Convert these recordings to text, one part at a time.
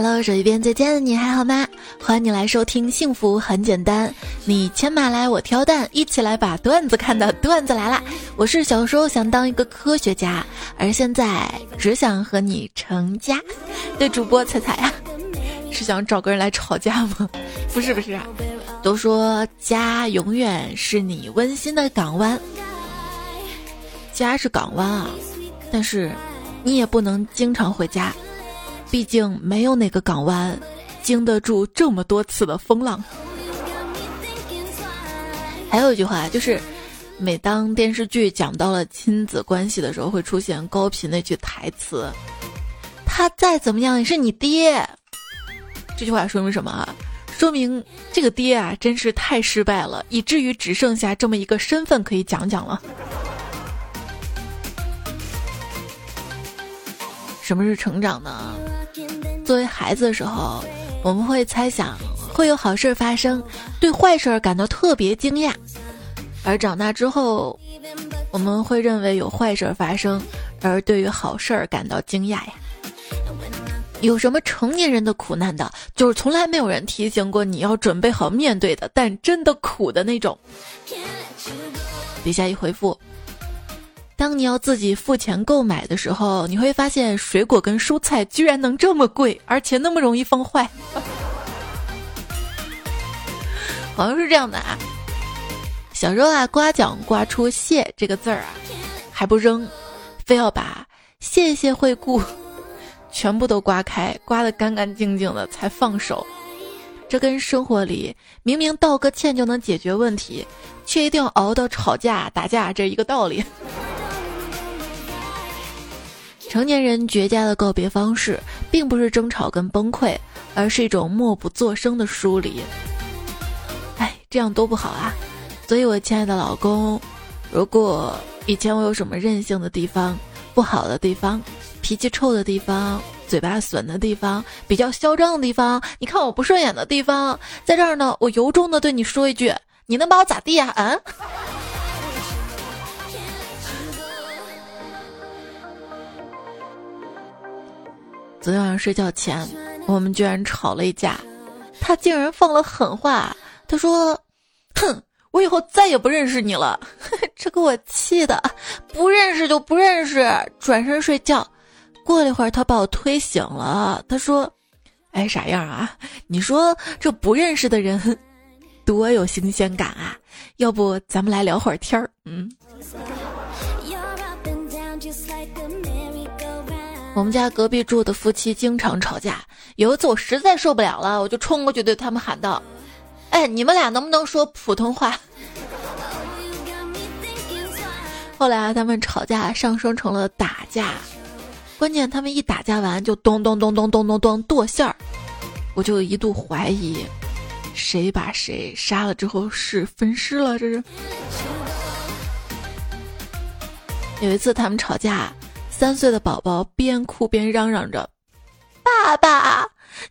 Hello，手机边再见，你还好吗？欢迎你来收听《幸福很简单》，你牵马来，我挑担，一起来把段子看的段子来啦！我是小时候想当一个科学家，而现在只想和你成家对主播彩彩呀，是想找个人来吵架吗？不是不是，都说家永远是你温馨的港湾，家是港湾啊，但是你也不能经常回家。毕竟没有哪个港湾经得住这么多次的风浪。还有一句话就是，每当电视剧讲到了亲子关系的时候，会出现高频那句台词：“他再怎么样也是你爹。”这句话说明什么啊？说明这个爹啊，真是太失败了，以至于只剩下这么一个身份可以讲讲了。什么是成长呢？作为孩子的时候，我们会猜想会有好事发生，对坏事感到特别惊讶；而长大之后，我们会认为有坏事发生，而对于好事儿感到惊讶呀。有什么成年人的苦难的，就是从来没有人提醒过你要准备好面对的，但真的苦的那种。底下一回复。当你要自己付钱购买的时候，你会发现水果跟蔬菜居然能这么贵，而且那么容易放坏。好像是这样的啊。小时候啊，刮奖刮出“谢”这个字儿啊，还不扔，非要把“谢谢惠顾 ”全部都刮开，刮得干干净净的才放手。这跟生活里明明道个歉就能解决问题，却一定要熬到吵架打架这一个道理。成年人绝佳的告别方式，并不是争吵跟崩溃，而是一种默不作声的疏离。哎，这样多不好啊！所以，我亲爱的老公，如果以前我有什么任性的地方、不好的地方、脾气臭的地方、嘴巴损的地方、比较嚣张的地方，你看我不顺眼的地方，在这儿呢，我由衷的对你说一句：你能把我咋地呀？啊？昨天晚上睡觉前，我们居然吵了一架，他竟然放了狠话，他说：“哼，我以后再也不认识你了。”这给我气的，不认识就不认识，转身睡觉。过了一会儿，他把我推醒了，他说：“哎，啥样啊？你说这不认识的人多有新鲜感啊？要不咱们来聊会儿天儿？”嗯。我们家隔壁住的夫妻经常吵架。有一次我实在受不了了，我就冲过去对他们喊道：“哎，你们俩能不能说普通话？”后来他们吵架上升成了打架，关键他们一打架完就咚咚咚咚咚咚咚剁馅儿，我就一度怀疑谁把谁杀了之后是分尸了。这是有一次他们吵架。三岁的宝宝边哭边嚷嚷着：“爸爸，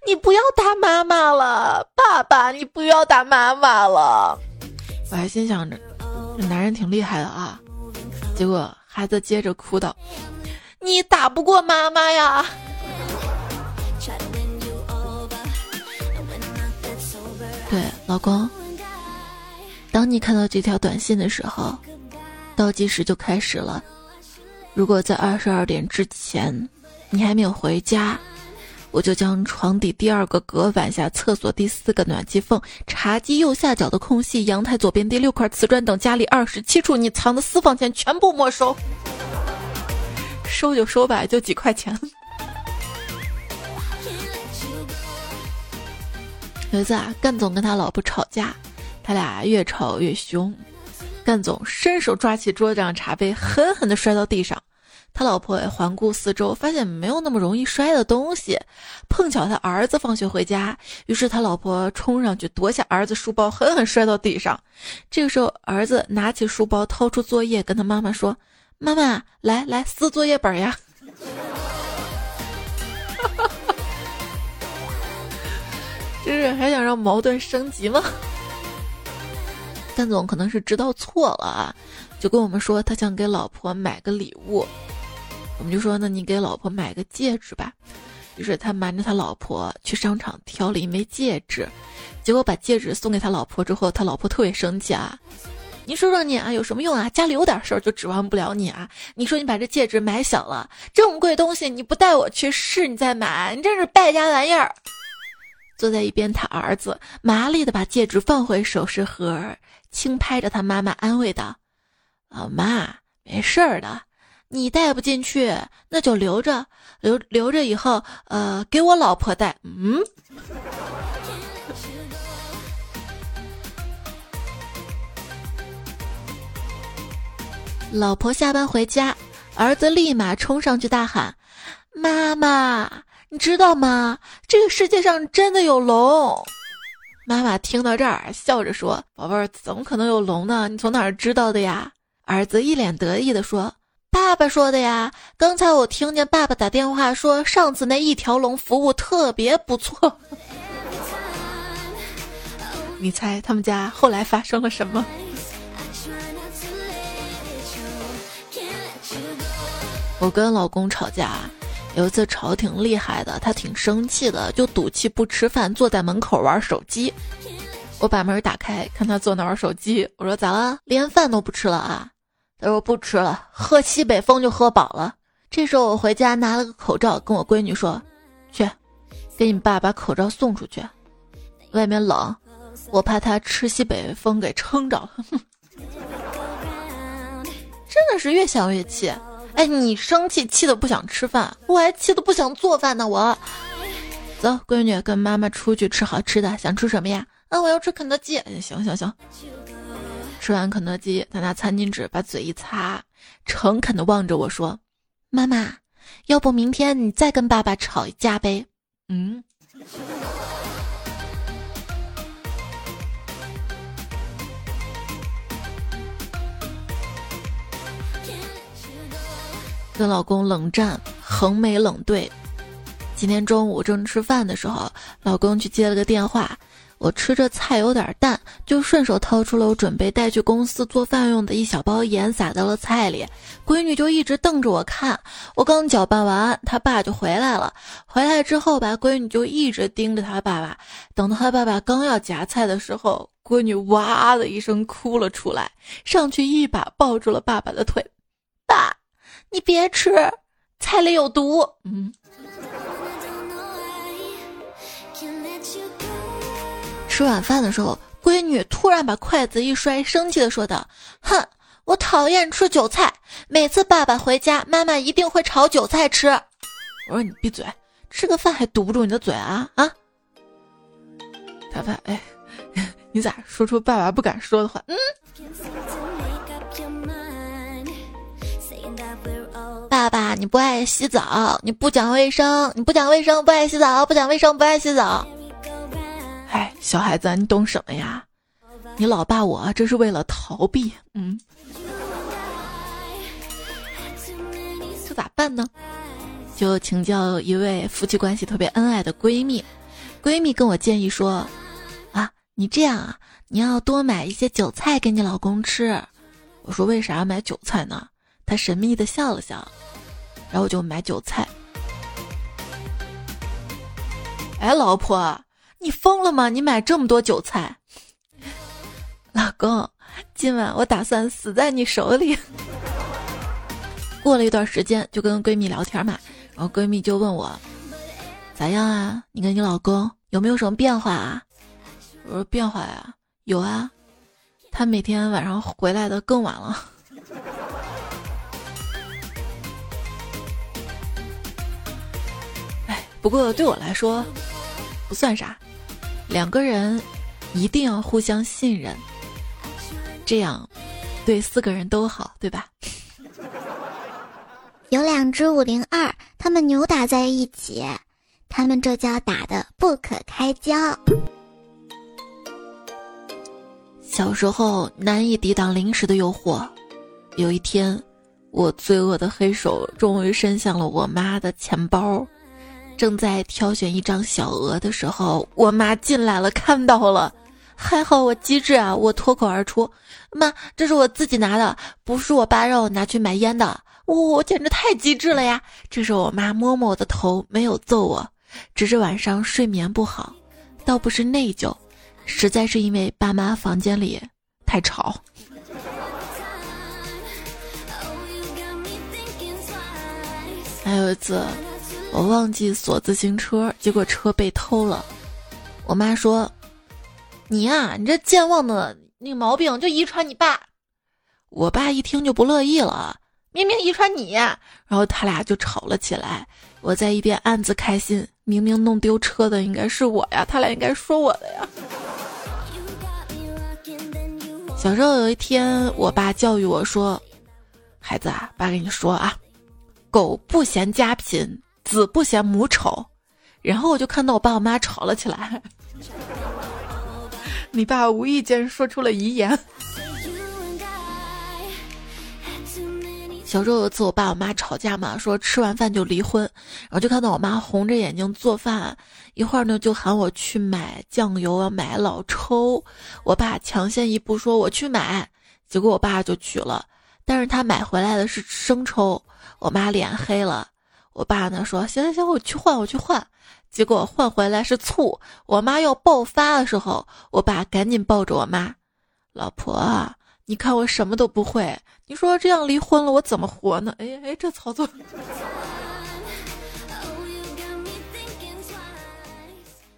你不要打妈妈了！爸爸，你不要打妈妈了！”我还心想着，这男人挺厉害的啊。结果孩子接着哭道：“你打不过妈妈呀！”对，老公，当你看到这条短信的时候，倒计时就开始了。如果在二十二点之前，你还没有回家，我就将床底第二个隔板下、厕所第四个暖气缝、茶几右下角的空隙、阳台左边第六块瓷砖等家里二十七处你藏的私房钱全部没收。收就收吧，就几块钱。有一次啊，干总跟他老婆吵架，他俩越吵越凶，干总伸手抓起桌子上茶杯，狠狠地摔到地上。他老婆也环顾四周，发现没有那么容易摔的东西。碰巧他儿子放学回家，于是他老婆冲上去夺下儿子书包，狠狠摔到地上。这个时候，儿子拿起书包，掏出作业，跟他妈妈说：“妈妈，来来撕作业本呀！” 这是还想让矛盾升级吗？干总可能是知道错了啊，就跟我们说他想给老婆买个礼物。我们就说，那你给老婆买个戒指吧。于是他瞒着他老婆去商场挑了一枚戒指，结果把戒指送给他老婆之后，他老婆特别生气啊！你说说你啊，有什么用啊？家里有点事儿就指望不了你啊！你说你把这戒指买小了，这么贵东西你不带我去试，你再买，你这是败家玩意儿！坐在一边，他儿子麻利的把戒指放回首饰盒，轻拍着他妈妈安慰道：“老妈，没事儿的。”你带不进去，那就留着，留留着以后，呃，给我老婆带。嗯。老婆下班回家，儿子立马冲上去大喊：“妈妈，你知道吗？这个世界上真的有龙！”妈妈听到这儿，笑着说：“宝贝儿，怎么可能有龙呢？你从哪儿知道的呀？”儿子一脸得意的说。爸爸说的呀，刚才我听见爸爸打电话说，上次那一条龙服务特别不错。你猜他们家后来发生了什么？我跟老公吵架，有一次吵挺厉害的，他挺生气的，就赌气不吃饭，坐在门口玩手机。我把门打开，看他坐那玩手机，我说咋了？连饭都不吃了啊？他说不吃了，喝西北风就喝饱了。这时候我回家拿了个口罩，跟我闺女说：“去，给你爸把口罩送出去，外面冷，我怕他吃西北风给撑着了。”真的是越想越气。哎，你生气气的不想吃饭，我还气的不想做饭呢。我走，闺女跟妈妈出去吃好吃的，想吃什么呀？啊，我要吃肯德基。行行行。吃完肯德基，他拿餐巾纸把嘴一擦，诚恳地望着我说：“妈妈，要不明天你再跟爸爸吵一架呗？”嗯。跟老公冷战，横眉冷对。今天中午正吃饭的时候，老公去接了个电话。我吃着菜有点淡，就顺手掏出了我准备带去公司做饭用的一小包盐，撒到了菜里。闺女就一直瞪着我看。我刚搅拌完，他爸就回来了。回来之后吧，闺女就一直盯着他爸爸。等到他爸爸刚要夹菜的时候，闺女哇的一声哭了出来，上去一把抱住了爸爸的腿。爸，你别吃，菜里有毒。嗯。吃晚饭的时候，闺女突然把筷子一摔，生气的说道：“哼，我讨厌吃韭菜，每次爸爸回家，妈妈一定会炒韭菜吃。”我说：“你闭嘴，吃个饭还堵不住你的嘴啊啊！”他爸，哎，你咋说出爸爸不敢说的话？嗯，爸爸，你不爱洗澡，你不讲卫生，你不讲卫生，不爱洗澡，不讲卫生，不爱洗澡。哎，小孩子，你懂什么呀？你老爸我这是为了逃避，嗯，这咋办呢？就请教一位夫妻关系特别恩爱的闺蜜，闺蜜跟我建议说，啊，你这样啊，你要多买一些韭菜给你老公吃。我说为啥要买韭菜呢？她神秘的笑了笑，然后我就买韭菜。哎，老婆。你疯了吗？你买这么多韭菜，老公，今晚我打算死在你手里。过了一段时间，就跟闺蜜聊天嘛，然后闺蜜就问我，咋样啊？你跟你老公有没有什么变化啊？我说变化呀，有啊，他每天晚上回来的更晚了。哎，不过对我来说，不算啥。两个人一定要互相信任，这样对四个人都好，对吧？有两只五零二，他们扭打在一起，他们这叫打的不可开交。小时候难以抵挡零食的诱惑，有一天，我罪恶的黑手终于伸向了我妈的钱包。正在挑选一张小额的时候，我妈进来了，看到了，还好我机智啊！我脱口而出：“妈，这是我自己拿的，不是我爸让我拿去买烟的。我简直太机智了呀！这时候我妈摸摸我的头，没有揍我，只是晚上睡眠不好，倒不是内疚，实在是因为爸妈房间里太吵。还有一次，我忘记锁自行车，结果车被偷了。我妈说：“你呀，你这健忘的那个毛病就遗传你爸。”我爸一听就不乐意了，明明遗传你，然后他俩就吵了起来。我在一边暗自开心，明明弄丢车的应该是我呀，他俩应该说我的呀。小时候有一天，我爸教育我说：“孩子啊，爸跟你说啊。”狗不嫌家贫，子不嫌母丑。然后我就看到我爸我妈吵了起来。你爸无意间说出了遗言。小时候有一次我爸我妈吵架嘛，说吃完饭就离婚，然后就看到我妈红着眼睛做饭，一会儿呢就喊我去买酱油买老抽，我爸抢先一步说我去买，结果我爸就去了，但是他买回来的是生抽。我妈脸黑了，我爸呢说行行行，我去换，我去换。结果换回来是醋。我妈要爆发的时候，我爸赶紧抱着我妈，老婆，你看我什么都不会，你说这样离婚了我怎么活呢？哎哎，这操作。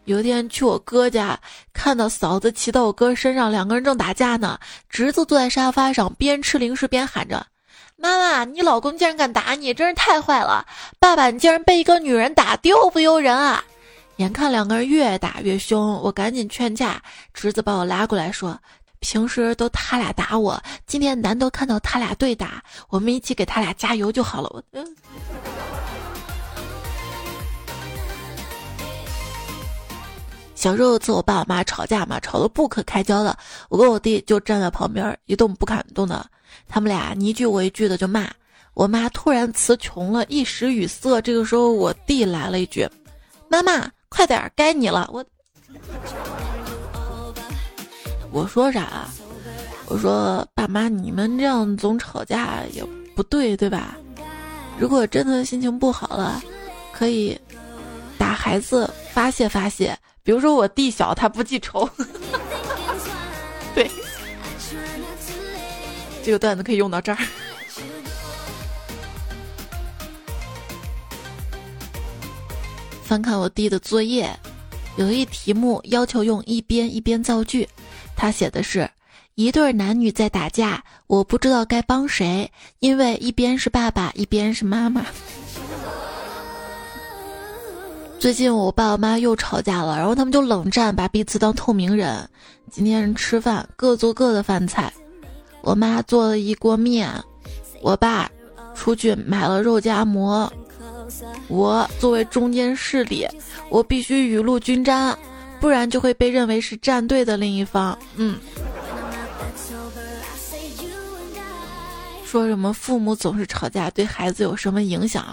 有一天去我哥家，看到嫂子骑到我哥身上，两个人正打架呢。侄子坐在沙发上，边吃零食边喊着。妈妈，你老公竟然敢打你，真是太坏了！爸爸，你竟然被一个女人打，丢不丢人啊？眼看两个人越打越凶，我赶紧劝架，侄子把我拉过来说：“平时都他俩打我，今天难得看到他俩对打，我们一起给他俩加油就好了。”我嗯。小时候次我爸我妈吵架嘛，吵得不可开交的，我跟我弟就站在旁边一动不敢动的。他们俩你一句我一句的就骂，我妈突然词穷了，一时语塞。这个时候我弟来了一句：“妈妈，快点，该你了。”我我说啥？我说爸妈，你们这样总吵架也不对，对吧？如果真的心情不好了，可以打孩子发泄发泄。比如说我弟小，他不记仇。对。这个段子可以用到这儿。翻看我弟的作业，有一题目要求用一边一边造句，他写的是：一对男女在打架，我不知道该帮谁，因为一边是爸爸，一边是妈妈。最近我爸我妈又吵架了，然后他们就冷战，把彼此当透明人。今天吃饭，各做各的饭菜。我妈做了一锅面，我爸出去买了肉夹馍，我作为中间势力，我必须雨露均沾，不然就会被认为是站队的另一方。嗯，说什么父母总是吵架对孩子有什么影响？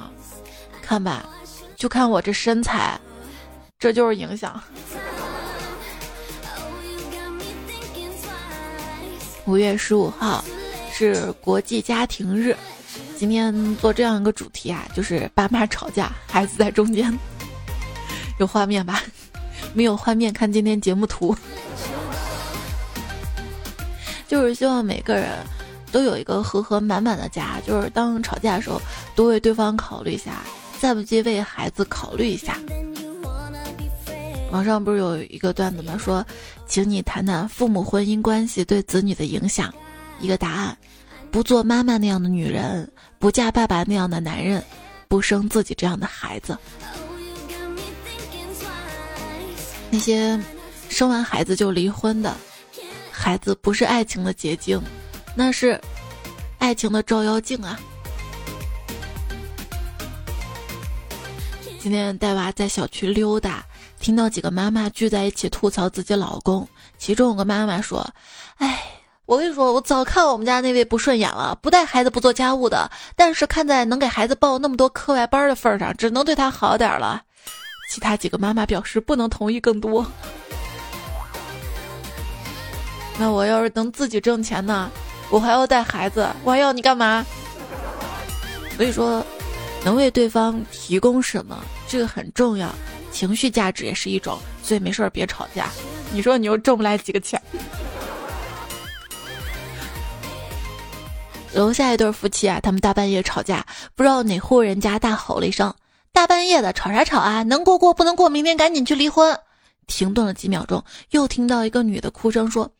看吧，就看我这身材，这就是影响。五月十五号是国际家庭日，今天做这样一个主题啊，就是爸妈吵架，孩子在中间，有画面吧？没有画面，看今天节目图，就是希望每个人都有一个和和满满的家，就是当吵架的时候，多为对方考虑一下，再不济为孩子考虑一下。网上不是有一个段子吗？说，请你谈谈父母婚姻关系对子女的影响。一个答案：不做妈妈那样的女人，不嫁爸爸那样的男人，不生自己这样的孩子。那些生完孩子就离婚的孩子，不是爱情的结晶，那是爱情的照妖镜啊！今天带娃在小区溜达。听到几个妈妈聚在一起吐槽自己老公，其中有个妈妈说：“哎，我跟你说，我早看我们家那位不顺眼了，不带孩子不做家务的，但是看在能给孩子报那么多课外班的份上，只能对他好点了。”其他几个妈妈表示不能同意更多。那我要是能自己挣钱呢？我还要带孩子，我还要你干嘛？所以说，能为对方提供什么，这个很重要。情绪价值也是一种，所以没事儿别吵架。你说你又挣不来几个钱。楼下一对夫妻啊，他们大半夜吵架，不知道哪户人家大吼了一声：“大半夜的吵啥吵啊？能过过不能过，明天赶紧去离婚。”停顿了几秒钟，又听到一个女的哭声说：“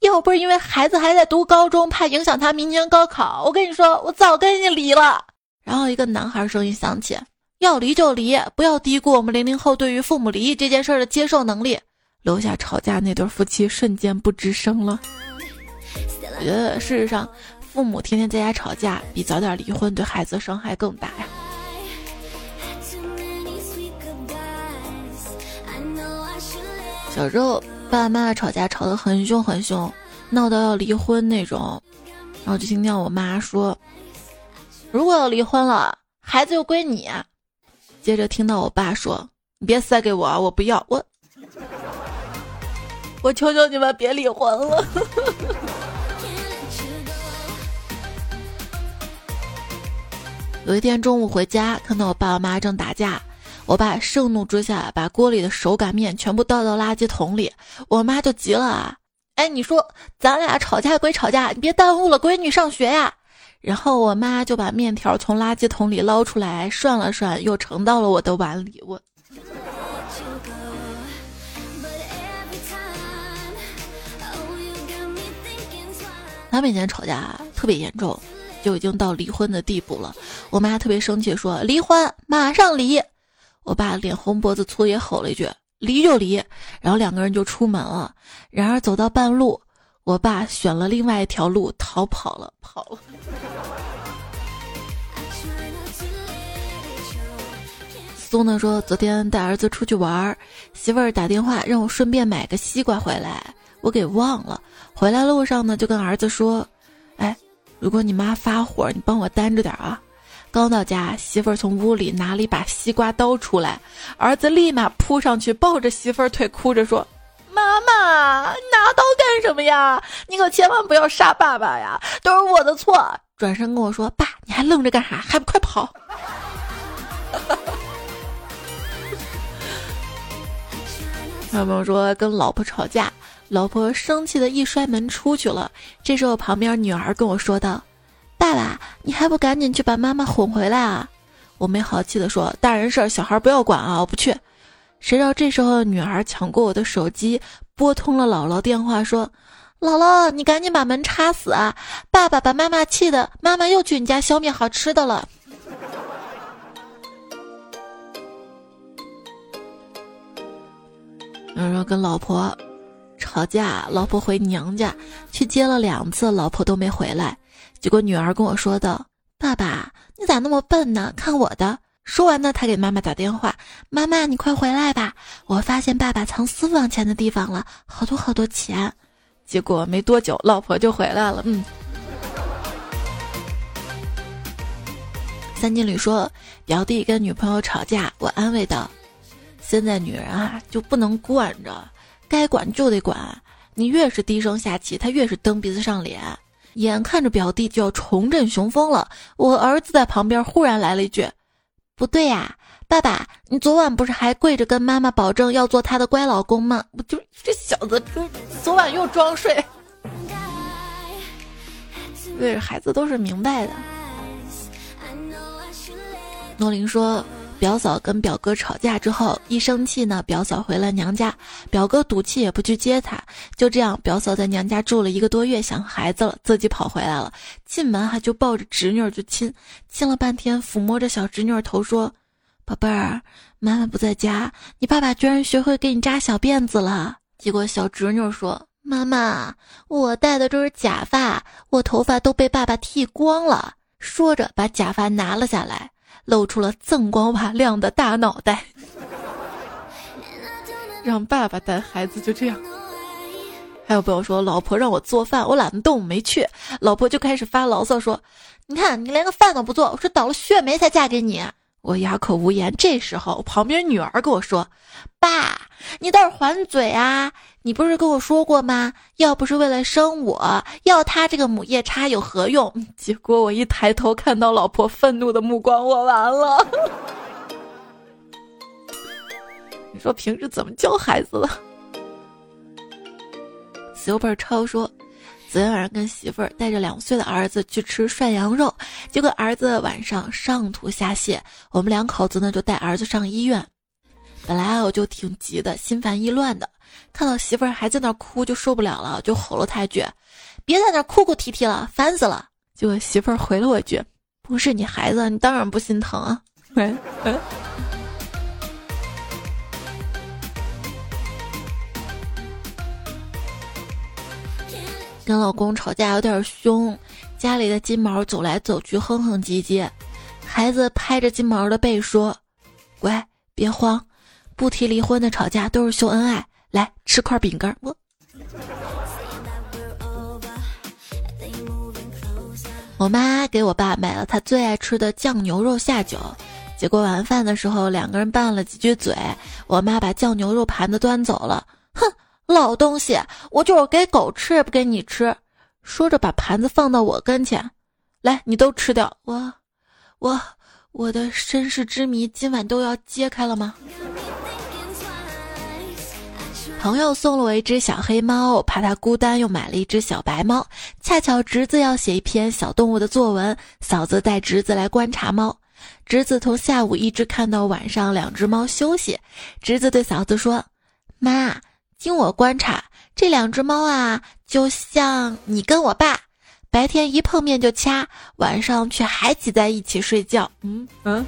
要不是因为孩子还在读高中，怕影响他明年高考，我跟你说，我早跟你离了。”然后一个男孩声音响起：“要离就离，不要低估我们零零后对于父母离异这件事的接受能力。”楼下吵架那对夫妻瞬间不吱声了。我觉得事实上。父母天天在家吵架，比早点离婚对孩子伤害更大呀。小时候爸爸妈妈吵架吵得很凶很凶，闹到要离婚那种，然后就听见我妈说：“如果要离婚了，孩子就归你。”接着听到我爸说：“你别塞给我啊，我不要我，我求求你们别离婚了。”有一天中午回家，看到我爸我妈正打架，我爸盛怒之下把锅里的手擀面全部倒到垃圾桶里，我妈就急了啊！哎，你说咱俩吵架归吵架，你别耽误了闺女上学呀！然后我妈就把面条从垃圾桶里捞出来涮了涮，又盛到了我的碗里。我，他们以前吵架特别严重。就已经到离婚的地步了，我妈特别生气，说离婚马上离。我爸脸红脖子粗也吼了一句离就离，然后两个人就出门了。然而走到半路，我爸选了另外一条路逃跑了，跑了。苏呢说昨天带儿子出去玩，媳妇儿打电话让我顺便买个西瓜回来，我给忘了。回来路上呢就跟儿子说，哎。如果你妈发火，你帮我担着点啊！刚到家，媳妇儿从屋里拿了一把西瓜刀出来，儿子立马扑上去抱着媳妇儿腿，哭着说：“妈妈，拿刀干什么呀？你可千万不要杀爸爸呀，都是我的错！”转身跟我说：“爸，你还愣着干啥？还不快跑！”有朋友说跟老婆吵架。老婆生气的一摔门出去了。这时候旁边女儿跟我说道：“爸爸，你还不赶紧去把妈妈哄回来啊！”我没好气的说：“大人事儿，小孩不要管啊！”我不去。谁知道这时候女儿抢过我的手机，拨通了姥姥电话，说：“姥姥，你赶紧把门插死啊！爸爸把妈妈气的，妈妈又去你家消灭好吃的了。”有说跟老婆。吵架，老婆回娘家去接了两次，老婆都没回来。结果女儿跟我说道：“爸爸，你咋那么笨呢？看我的！”说完呢，他给妈妈打电话：“妈妈，你快回来吧，我发现爸爸藏私房钱的地方了，好多好多钱。”结果没多久，老婆就回来了。嗯。三金旅说，表弟跟女朋友吵架，我安慰道：“现在女人啊，就不能惯着。”该管就得管，你越是低声下气，他越是蹬鼻子上脸。眼看着表弟就要重振雄风了，我儿子在旁边忽然来了一句：“不对呀，爸爸，你昨晚不是还跪着跟妈妈保证要做她的乖老公吗？”我就这小子，昨晚又装睡。对，孩子都是明白的。诺林说。表嫂跟表哥吵架之后，一生气呢，表嫂回了娘家，表哥赌气也不去接她，就这样，表嫂在娘家住了一个多月，想孩子了，自己跑回来了，进门还就抱着侄女就亲，亲了半天，抚摸着小侄女头说：“宝贝儿，妈妈不在家，你爸爸居然学会给你扎小辫子了。”结果小侄女说：“妈妈，我戴的这是假发，我头发都被爸爸剃光了。”说着把假发拿了下来。露出了锃光瓦亮的大脑袋，让爸爸带孩子就这样。还有朋友说，老婆让我做饭，我懒得动，没去。老婆就开始发牢骚说：“你看你连个饭都不做，我说倒了血霉才嫁给你。”我哑口无言。这时候旁边女儿跟我说：“爸，你倒是还嘴啊！你不是跟我说过吗？要不是为了生我，要他这个母夜叉有何用？结果我一抬头看到老婆愤怒的目光，我完了。你说平时怎么教孩子的？媳妇儿超说，昨天晚上跟媳妇儿带着两岁的儿子去吃涮羊肉，结果儿子晚上上吐下泻，我们两口子呢就带儿子上医院。本来我就挺急的，心烦意乱的，看到媳妇儿还在那哭，就受不了了，就吼了他一句：“别在那哭哭啼啼了，烦死了！”结果媳妇儿回了我一句：“不是你孩子，你当然不心疼啊。”跟老公吵架有点凶，家里的金毛走来走去哼哼唧唧，孩子拍着金毛的背说：“乖，别慌，不提离婚的吵架都是秀恩爱，来吃块饼干。”我我妈给我爸买了他最爱吃的酱牛肉下酒，结果晚饭的时候两个人拌了几句嘴，我妈把酱牛肉盘子端走了，哼。老东西，我就是给狗吃也不给你吃。说着，把盘子放到我跟前，来，你都吃掉。我，我，我的身世之谜今晚都要揭开了吗？朋友送了我一只小黑猫，怕它孤单，又买了一只小白猫。恰巧侄子要写一篇小动物的作文，嫂子带侄子来观察猫。侄子从下午一直看到晚上，两只猫休息。侄子对嫂子说：“妈。”经我观察，这两只猫啊，就像你跟我爸，白天一碰面就掐，晚上却还挤在一起睡觉。嗯嗯。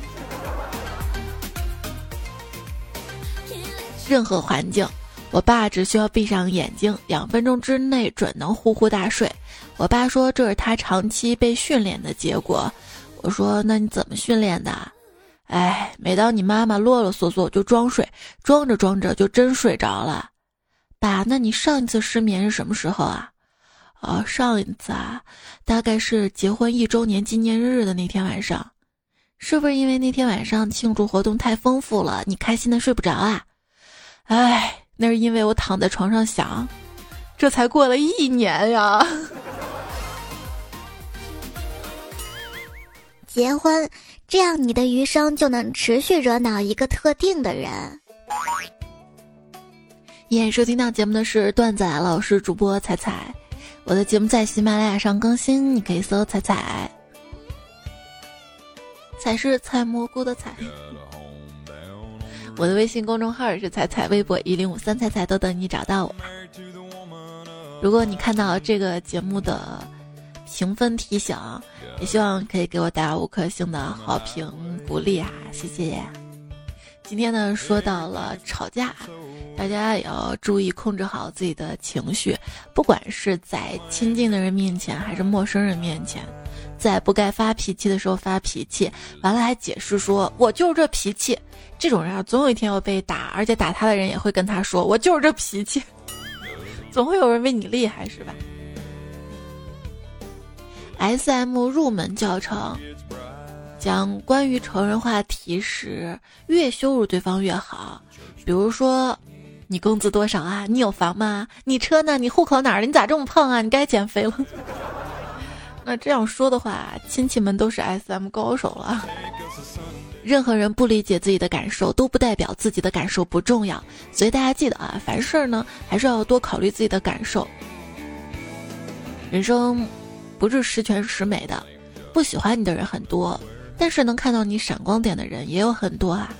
任何环境，我爸只需要闭上眼睛，两分钟之内准能呼呼大睡。我爸说这是他长期被训练的结果。我说那你怎么训练的？哎，每当你妈妈啰啰嗦嗦，就装睡，装着装着就真睡着了。爸，那你上一次失眠是什么时候啊？啊，上一次啊，大概是结婚一周年纪念日的那天晚上，是不是因为那天晚上庆祝活动太丰富了，你开心的睡不着啊？哎，那是因为我躺在床上想，这才过了一年呀。结婚，这样你的余生就能持续惹恼一个特定的人。演收听到节目的是段仔老师主播彩彩，我的节目在喜马拉雅上更新，你可以搜彩彩，彩是采蘑菇的彩。我的微信公众号是彩彩，微博一零五三彩彩都等你找到我。如果你看到这个节目的评分提醒，也希望可以给我打五颗星的好评鼓励啊，谢谢。今天呢，说到了吵架。大家也要注意控制好自己的情绪，不管是在亲近的人面前还是陌生人面前，在不该发脾气的时候发脾气，完了还解释说我就是这脾气，这种人啊，总有一天要被打，而且打他的人也会跟他说我就是这脾气，总会有人比你厉害，是吧？S M 入门教程讲关于成人话题时，越羞辱对方越好，比如说。你工资多少啊？你有房吗？你车呢？你户口哪儿的？你咋这么胖啊？你该减肥了。那这样说的话，亲戚们都是 S M 高手了。任何人不理解自己的感受，都不代表自己的感受不重要。所以大家记得啊，凡事呢还是要多考虑自己的感受。人生不是十全十美的，不喜欢你的人很多，但是能看到你闪光点的人也有很多啊。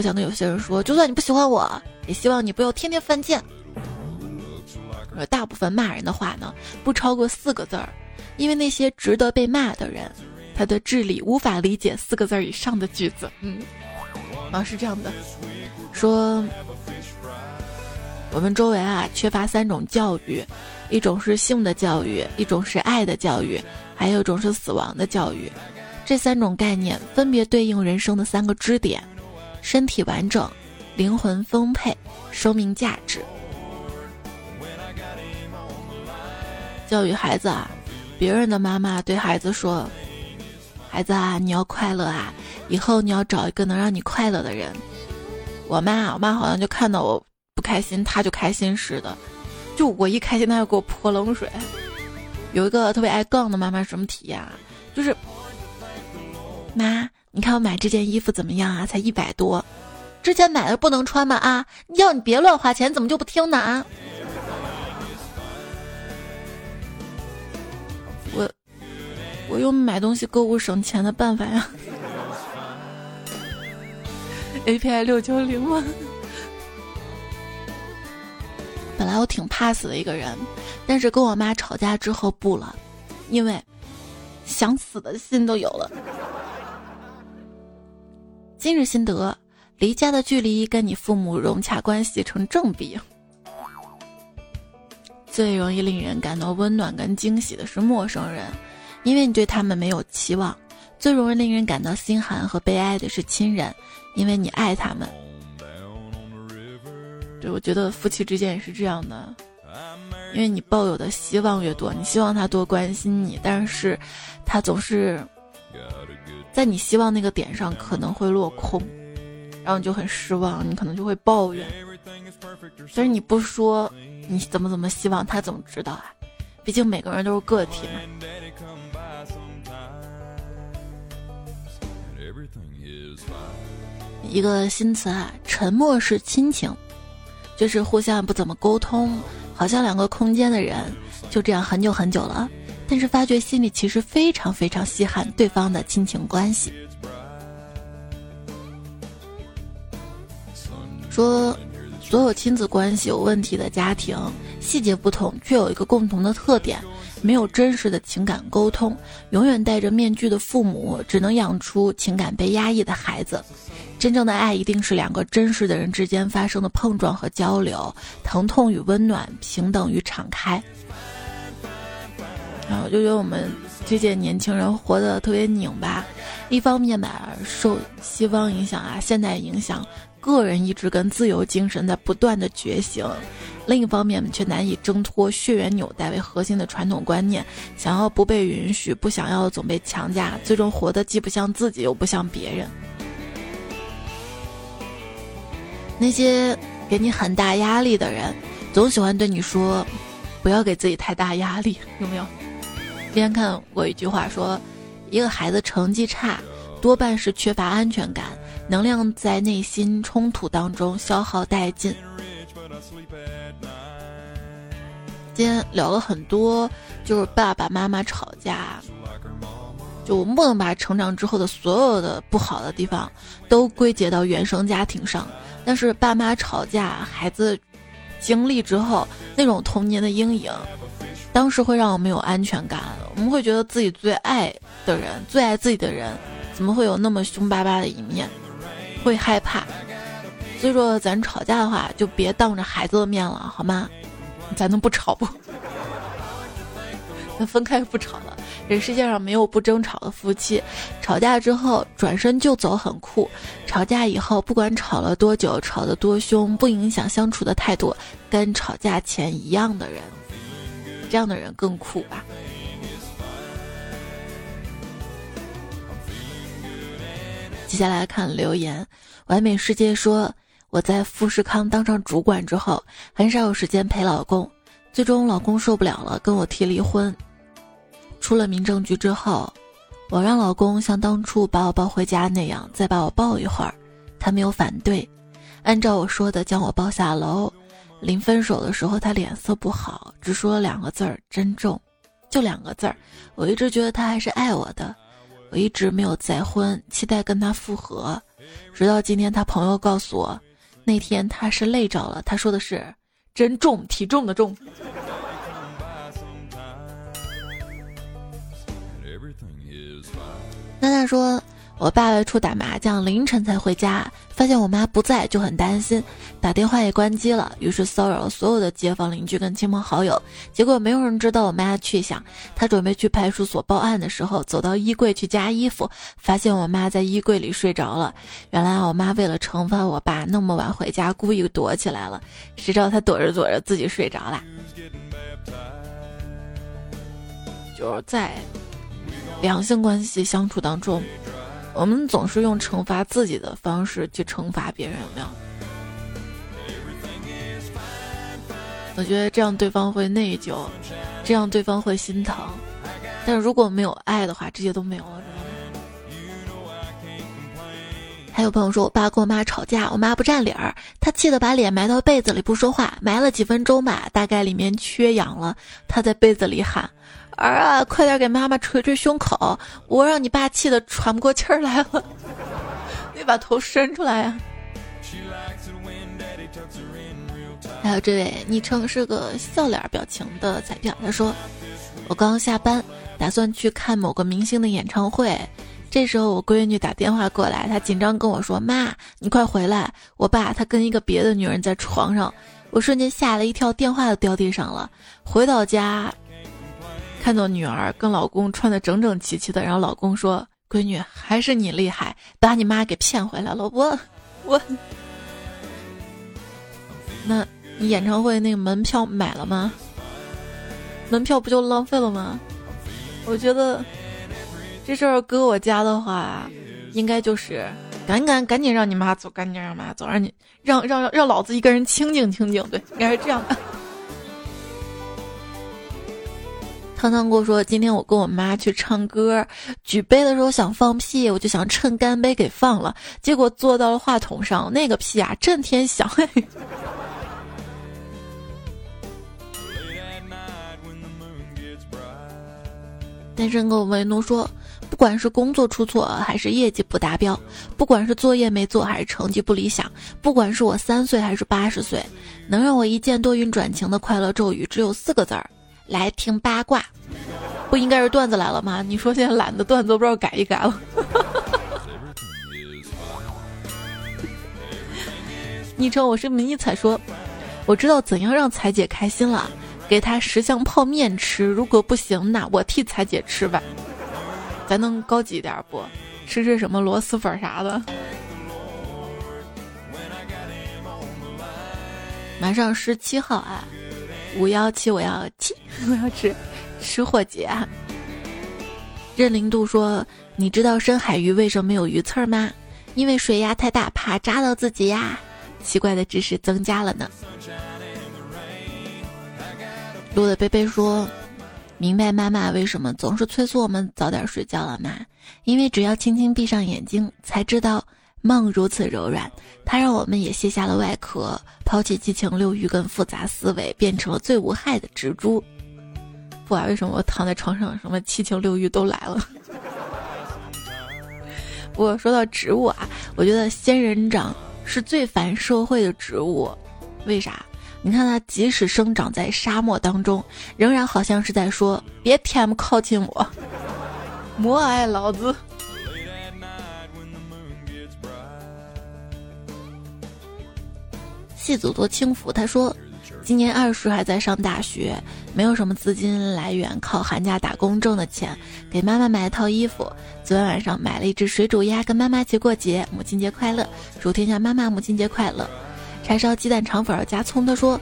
我想跟有些人说，就算你不喜欢我，也希望你不要天天犯贱。大部分骂人的话呢，不超过四个字儿，因为那些值得被骂的人，他的智力无法理解四个字儿以上的句子。嗯，啊，是这样的，说我们周围啊缺乏三种教育，一种是性的教育，一种是爱的教育，还有一种是死亡的教育。这三种概念分别对应人生的三个支点。身体完整，灵魂丰沛，生命价值。教育孩子啊，别人的妈妈对孩子说：“孩子啊，你要快乐啊，以后你要找一个能让你快乐的人。”我妈，我妈好像就看到我不开心，她就开心似的。就我一开心，她就给我泼冷水。有一个特别爱杠的妈妈，什么体验啊？就是妈，你看我买这件衣服怎么样啊？才一百多，之前买的不能穿吗？啊，要你别乱花钱，怎么就不听呢？啊？我我用买东西购物省钱的办法呀。API 六九零吗？本来我挺怕死的一个人，但是跟我妈吵架之后不了，因为想死的心都有了。今日心得：离家的距离跟你父母融洽关系成正比。最容易令人感到温暖跟惊喜的是陌生人，因为你对他们没有期望；最容易令人感到心寒和悲哀的是亲人。因为你爱他们，对，我觉得夫妻之间也是这样的。因为你抱有的希望越多，你希望他多关心你，但是，他总是在你希望那个点上可能会落空，然后你就很失望，你可能就会抱怨。但是你不说你怎么怎么希望，他怎么知道啊？毕竟每个人都是个体嘛。一个新词啊，沉默是亲情，就是互相不怎么沟通，好像两个空间的人就这样很久很久了，但是发觉心里其实非常非常稀罕对方的亲情关系。说所有亲子关系有问题的家庭，细节不同，却有一个共同的特点：没有真实的情感沟通，永远戴着面具的父母，只能养出情感被压抑的孩子。真正的爱一定是两个真实的人之间发生的碰撞和交流，疼痛与温暖，平等与敞开。啊，我就觉得我们这届年轻人活得特别拧巴，一方面吧受西方影响啊，现代影响，个人意志跟自由精神在不断的觉醒；另一方面却难以挣脱血缘纽带为核心的传统观念，想要不被允许，不想要总被强加，最终活得既不像自己，又不像别人。那些给你很大压力的人，总喜欢对你说：“不要给自己太大压力。”有没有？之前看过一句话说：“一个孩子成绩差，多半是缺乏安全感，能量在内心冲突当中消耗殆尽。”今天聊了很多，就是爸爸妈妈吵架，就我们不能把成长之后的所有的不好的地方都归结到原生家庭上。但是爸妈吵架，孩子经历之后那种童年的阴影，当时会让我们有安全感。我们会觉得自己最爱的人、最爱自己的人，怎么会有那么凶巴巴的一面？会害怕。所以说，咱吵架的话，就别当着孩子的面了，好吗？咱能不吵不？那 分开不吵了。这世界上没有不争吵的夫妻，吵架之后转身就走很酷。吵架以后，不管吵了多久，吵得多凶，不影响相处的态度，跟吵架前一样的人，这样的人更酷吧。接下来看留言，完美世界说：“我在富士康当上主管之后，很少有时间陪老公，最终老公受不了了，跟我提离婚。”出了民政局之后，我让老公像当初把我抱回家那样再把我抱一会儿，他没有反对，按照我说的将我抱下楼。临分手的时候，他脸色不好，只说了两个字儿：“珍重。”就两个字儿。我一直觉得他还是爱我的，我一直没有再婚，期待跟他复合。直到今天，他朋友告诉我，那天他是累着了。他说的是“珍重，体重的重”。娜娜说：“我爸外出打麻将，凌晨才回家，发现我妈不在，就很担心，打电话也关机了，于是骚扰了所有的街坊邻居跟亲朋好友。结果没有人知道我妈的去向。他准备去派出所报案的时候，走到衣柜去加衣服，发现我妈在衣柜里睡着了。原来我妈为了惩罚我爸那么晚回家，故意躲起来了。谁知道她躲着躲着自己睡着了，就是在。”两性关系相处当中，我们总是用惩罚自己的方式去惩罚别人，有没有？我觉得这样对方会内疚，这样对方会心疼。但如果没有爱的话，这些都没有了，还有朋友说我爸跟我妈吵架，我妈不占理儿，他气得把脸埋到被子里不说话，埋了几分钟吧，大概里面缺氧了，他在被子里喊：“儿啊，快点给妈妈捶捶胸口，我让你爸气得喘不过气儿来了。”你把头伸出来呀！还有这位昵称是个笑脸表情的彩票，他说：“我刚下班，打算去看某个明星的演唱会。这时候我闺女打电话过来，她紧张跟我说：‘妈，你快回来！我爸他跟一个别的女人在床上。’我瞬间吓了一跳，电话都掉地上了。回到家，看到女儿跟老公穿的整整齐齐的，然后老公说：‘闺女，还是你厉害，把你妈给骗回来了。’我我那。”你演唱会那个门票买了吗？门票不就浪费了吗？我觉得这事儿搁我家的话，应该就是赶赶赶紧让你妈走，赶紧让妈走，让你让让让老子一个人清静清静。对，应该是这样的。汤汤跟我说，今天我跟我妈去唱歌，举杯的时候想放屁，我就想趁干杯给放了，结果坐到了话筒上，那个屁啊震天响。单身狗维诺说：“不管是工作出错，还是业绩不达标；不管是作业没做，还是成绩不理想；不管是我三岁还是八十岁，能让我一见多云转晴的快乐咒语只有四个字儿：来听八卦。不应该是段子来了吗？你说现在懒得段子都不知道改一改了。昵称我是迷彩说，我知道怎样让彩姐开心了。”给她十箱泡面吃，如果不行，那我替彩姐吃吧。咱能高级点不？吃吃什么螺蛳粉啥的。马上十七号啊，五幺七我要七我要吃吃货节。任零度说：“你知道深海鱼为什么没有鱼刺吗？因为水压太大，怕扎到自己呀。”奇怪的知识增加了呢。路的贝贝说：“明白妈妈为什么总是催促我们早点睡觉了吗？因为只要轻轻闭上眼睛，才知道梦如此柔软。它让我们也卸下了外壳，抛弃七情六欲跟复杂思维，变成了最无害的蜘蛛。不管为什么我躺在床上，什么七情六欲都来了。不过说到植物啊，我觉得仙人掌是最反社会的植物，为啥？”你看它，即使生长在沙漠当中，仍然好像是在说：“别 TM 靠近我，莫爱老子。”戏子多轻浮，他说：“今年二十还在上大学，没有什么资金来源，靠寒假打工挣的钱，给妈妈买了套衣服。昨天晚上买了一只水煮鸭，跟妈妈一起过节，母亲节快乐！祝天下妈妈母亲节快乐！”柴烧鸡蛋肠粉加葱，他说：“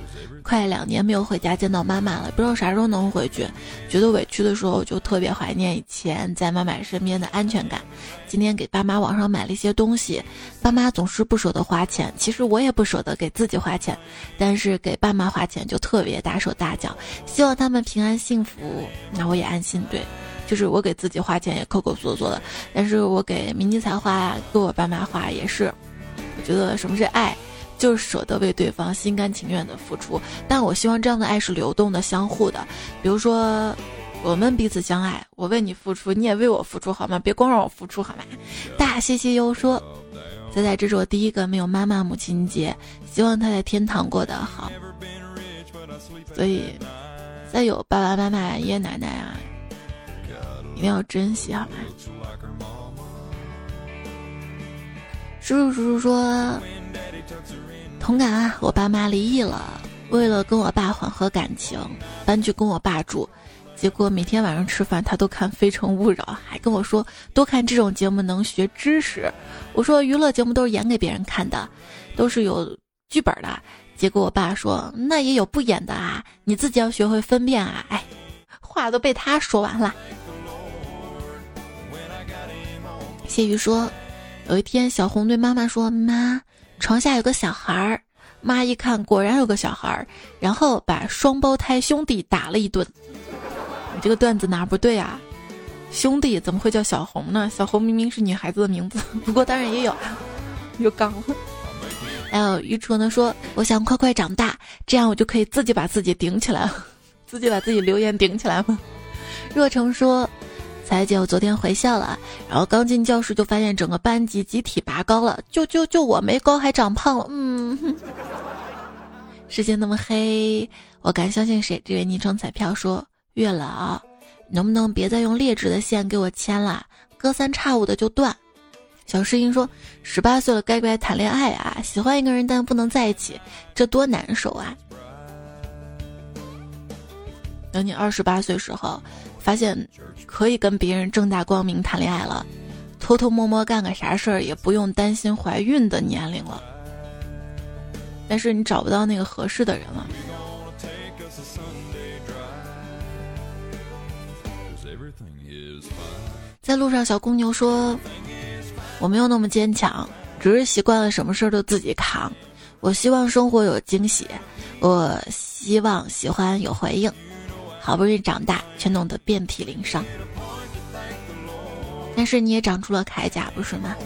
快两年没有回家见到妈妈了，不知道啥时候能回去。觉得委屈的时候，就特别怀念以前在妈妈身边的安全感。今天给爸妈网上买了一些东西，爸妈总是不舍得花钱，其实我也不舍得给自己花钱，但是给爸妈花钱就特别大手大脚，希望他们平安幸福，那我也安心。对，就是我给自己花钱也抠抠索索的，但是我给迷你彩花呀，给我爸妈花也是，我觉得什么是爱。”就是舍得为对方心甘情愿的付出，但我希望这样的爱是流动的、相互的。比如说，我们彼此相爱，我为你付出，你也为我付出，好吗？别光让我付出，好吗？大西西又说：“仔仔，这是我第一个没有妈妈母亲节，希望他在天堂过得好。所以，再有爸爸妈妈、爷爷奶奶啊，一定要珍惜，好吗？”叔叔叔叔说。同感啊！我爸妈离异了，为了跟我爸缓和感情，搬去跟我爸住。结果每天晚上吃饭，他都看《非诚勿扰》，还跟我说多看这种节目能学知识。我说娱乐节目都是演给别人看的，都是有剧本的。结果我爸说那也有不演的啊，你自己要学会分辨啊！哎，话都被他说完了。谢宇说，有一天小红对妈妈说：“妈，床下有个小孩儿。”妈一看，果然有个小孩儿，然后把双胞胎兄弟打了一顿。你这个段子哪不对啊？兄弟怎么会叫小红呢？小红明明是女孩子的名字。不过当然也有啊，又杠了。还有愚蠢的说：“我想快快长大，这样我就可以自己把自己顶起来了，自己把自己留言顶起来吗？”若成说：“彩姐，我昨天回校了，然后刚进教室就发现整个班级集体拔高了，就就就我没高还长胖了。”嗯，世界那么黑，我敢相信谁？这位昵称彩票说：“月老，能不能别再用劣质的线给我牵了？隔三差五的就断。”小诗音说：“十八岁了，该不该谈恋爱啊？喜欢一个人，但不能在一起，这多难受啊！等你二十八岁时候，发现可以跟别人正大光明谈恋爱了，偷偷摸摸干个啥事儿也不用担心怀孕的年龄了。但是你找不到那个合适的人了。”在路上，小公牛说。我没有那么坚强，只是习惯了什么事儿都自己扛。我希望生活有惊喜，我希望喜欢有回应。好不容易长大，却弄得遍体鳞伤。但是你也长出了铠甲，不是吗？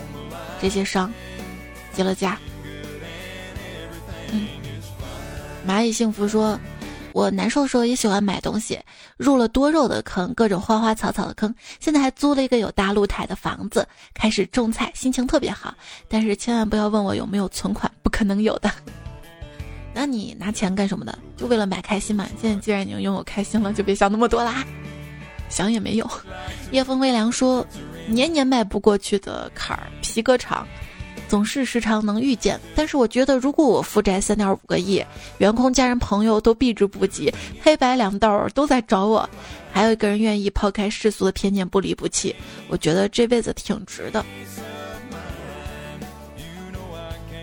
这些伤结了痂。嗯，蚂蚁幸福说。我难受的时候也喜欢买东西，入了多肉的坑，各种花花草草的坑。现在还租了一个有大露台的房子，开始种菜，心情特别好。但是千万不要问我有没有存款，不可能有的。那你拿钱干什么的？就为了买开心嘛。现在既然已经拥有开心了，就别想那么多啦，想也没用。夜风微凉说：年年迈不过去的坎儿，皮革厂。总是时常能遇见，但是我觉得，如果我负债三点五个亿，员工、家人、朋友都避之不及，黑白两道都在找我，还有一个人愿意抛开世俗的偏见不离不弃，我觉得这辈子挺值的。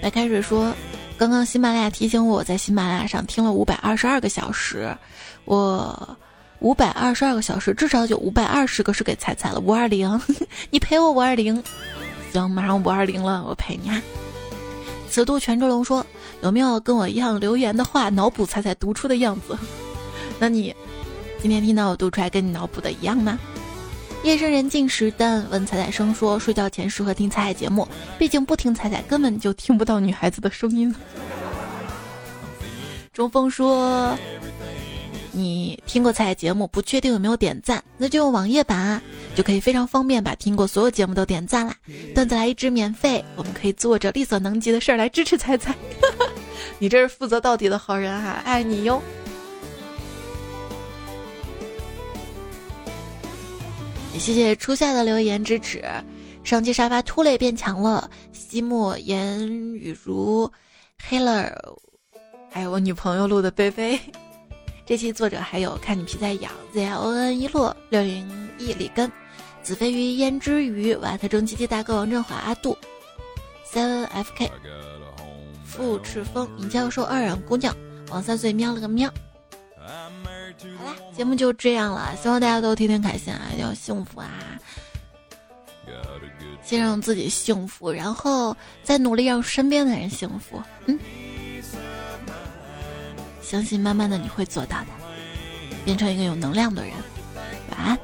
白开水说，刚刚喜马拉雅提醒我在喜马拉雅上听了五百二十二个小时，我五百二十二个小时至少有五百二十个是给彩彩了，五二零，你陪我五二零。行，马上五二零了，我陪你哈。此度泉州龙说：“有没有跟我一样留言的话，脑补彩彩读出的样子？那你今天听到我读出来，跟你脑补的一样吗？”夜深人静时，但问彩彩声说：“睡觉前适合听彩彩节目，毕竟不听彩彩，根本就听不到女孩子的声音。”中锋说。你听过彩彩节目，不确定有没有点赞，那就用网页版啊，就可以非常方便把听过所有节目都点赞啦。段子来一支免费，我们可以做着力所能及的事儿来支持彩彩。你这是负责到底的好人哈，爱你哟。谢谢初夏的留言支持。上期沙发突雷变强了，西莫言雨如黑了，还有我女朋友录的贝贝。这期作者还有看你皮在痒，Z O N 一落六零 E 里根，子非鱼胭脂鱼瓦特中基地大哥王振华阿杜，Seven F K，傅赤峰尹教授二染姑娘王三岁喵了个喵。好啦，节目就这样了，希望大家都天天开心啊，要幸福啊！先让自己幸福，然后再努力让身边的人幸福。嗯。相信慢慢的你会做到的，变成一个有能量的人。晚安。